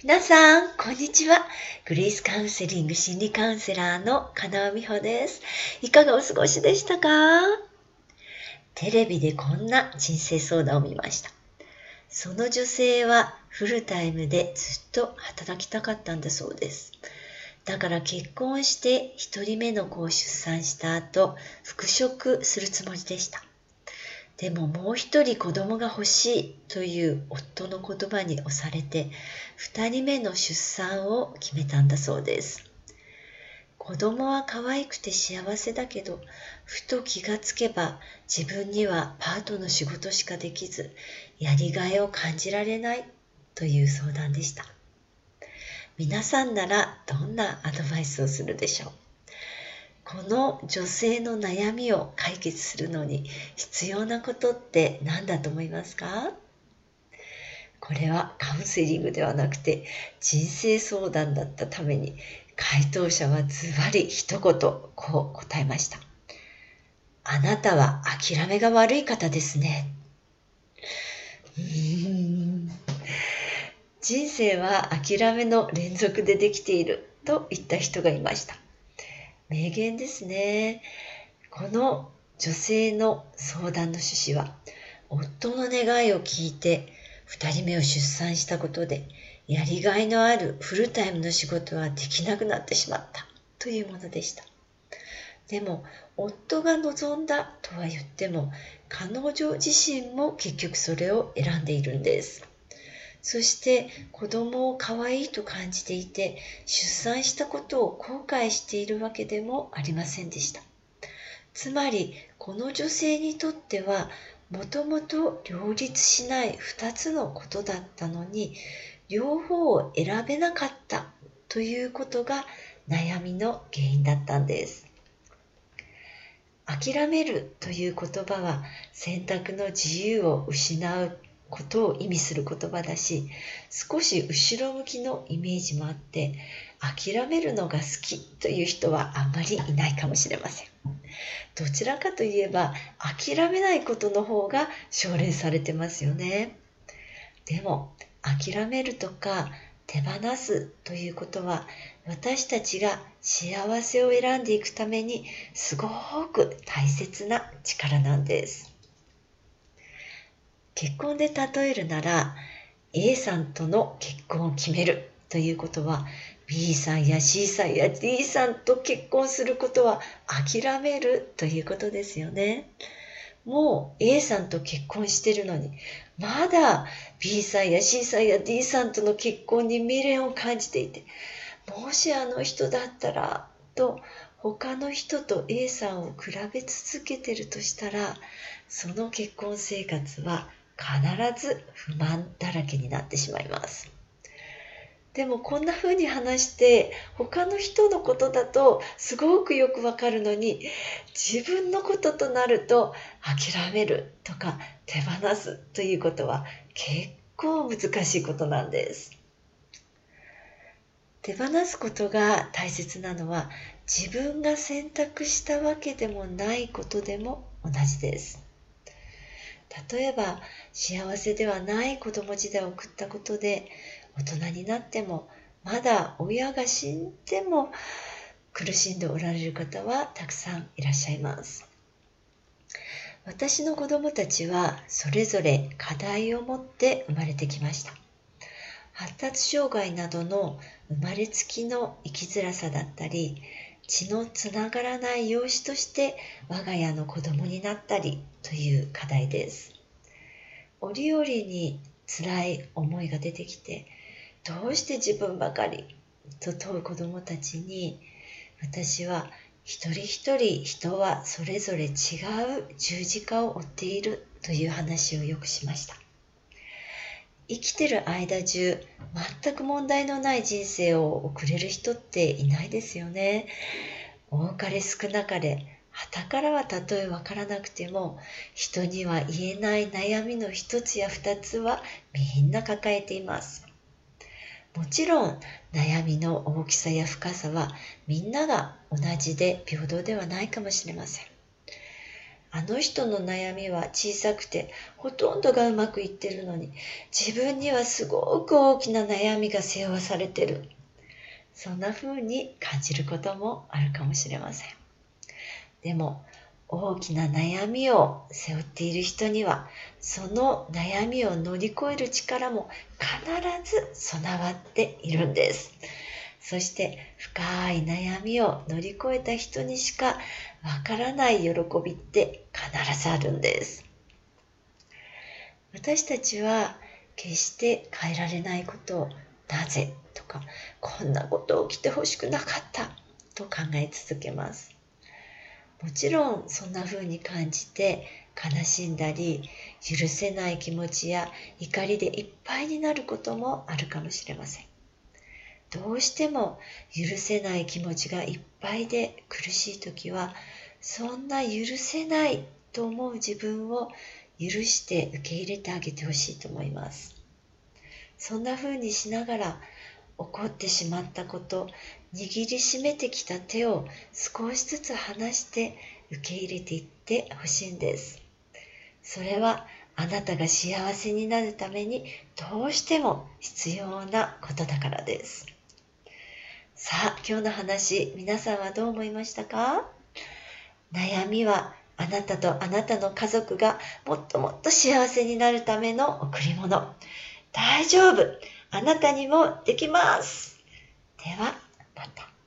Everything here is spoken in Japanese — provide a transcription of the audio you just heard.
皆さん、こんにちは。グレイスカウンセリング心理カウンセラーの金尾美穂です。いかがお過ごしでしたか？テレビでこんな人生相談を見ました。その女性はフルタイムでずっと働きたかったんだそうです。だから結婚して一人目の子を出産した後、復職するつもりでした。でももう一人子供が欲しいという夫の言葉に押されて二人目の出産を決めたんだそうです。子供は可愛くて幸せだけどふと気がつけば自分にはパートの仕事しかできずやりがいを感じられないという相談でした皆さんならどんなアドバイスをするでしょう？この女性の悩みを解決するのに必要なことって何だと思いますか？これはカウンセリングではなくて人生相談だったために回答者はズバリ一言こう答えました。あなたは諦めが悪い方ですね。人生は諦めの連続でできていると言った人がいました。名言ですね。この女性の相談の趣旨は、夫の願いを聞いて2人目を出産したことで、やりがいのあるフルタイムの仕事はできなくなってしまったというものでした。でも、夫が望んだとは言っても、彼女自身も結局それを選んでいるんです。そして子供を可愛いと感じていて出産したことを後悔しているわけでもありませんでした。つまりこの女性にとってはもともと両立しない2つのことだったのに両方を選べなかったということが悩みの原因だったんです。諦めるという言葉は選択の自由を失うことを意味する言葉だし少し後ろ向きのイメージもあって諦めるのが好きという人はあんまりいないかもしれません。どちらかといえば諦めないことの方が奨励されてますよね。でも諦めるとか手放すということは私たちが幸せを選んでいくためにすごく大切な力なんです。結婚で例えるなら A さんとの結婚を決めるということは B さんや C さんや D さんと結婚することは諦めるということですよね。もう A さんと結婚してるのにまだ B さんや C さんや D さんとの結婚に未練を感じていてもしあの人だったらと他の人と A さんを比べ続けてるとしたらその結婚生活は必ず不満だらけになってしまいます。でもこんな風に話して他の人のことだとすごくよくわかるのに自分のこととなると諦めるとか手放すということは結構難しいことなんです。手放すことが大切なのは自分が選択したわけでもないことでも同じです。例えば幸せではない子供時代を送ったことで大人になってもまだ親が死んでも苦しんでおられる方はたくさんいらっしゃいます。私の子供たちはそれぞれ課題を持って生まれてきました。発達障害などの生まれつきの生きづらさだったり血のつながらない養子として我が家の子供になったりという課題です。折々に辛い思いが出てきてどうして自分ばかりと問う子供たちに私は一人一人人はそれぞれ違う十字架を追っているという話をよくしました。生きてる間中全く問題のない人生を送れる人っていないですよね。多かれ少なかれ旗からはたとえわからなくても人には言えない悩みの一つや二つはみんな抱えています。もちろん悩みの大きさや深さはみんなが同じで平等ではないかもしれません。あの人の悩みは小さくてほとんどがうまくいってるのに自分にはすごく大きな悩みが背負わされてる。そんな風に感じることもあるかもしれません。でも大きな悩みを背負っている人にはその悩みを乗り越える力も必ず備わっているんです。そして深い悩みを乗り越えた人にしかわからない喜びって必ずあるんです。私たちは決して変えられないことをなぜとかこんなこと起きてほしくなかったと考え続けます。もちろんそんな風に感じて悲しんだり許せない気持ちや怒りでいっぱいになることもあるかもしれません。どうしても許せない気持ちがいっぱいで苦しい時はそんな許せないと思う自分を許して受け入れてあげてほしいと思います。そんな風にしながら怒ってしまったこと握りしめてきた手を少しずつ離して受け入れていってほしいんです。それはあなたが幸せになるためにどうしても必要なことだからです。さあ、今日の話、皆さんはどう思いましたか？悩みはあなたとあなたの家族がもっともっと幸せになるための贈り物。大丈夫あなたにもできますでは、また。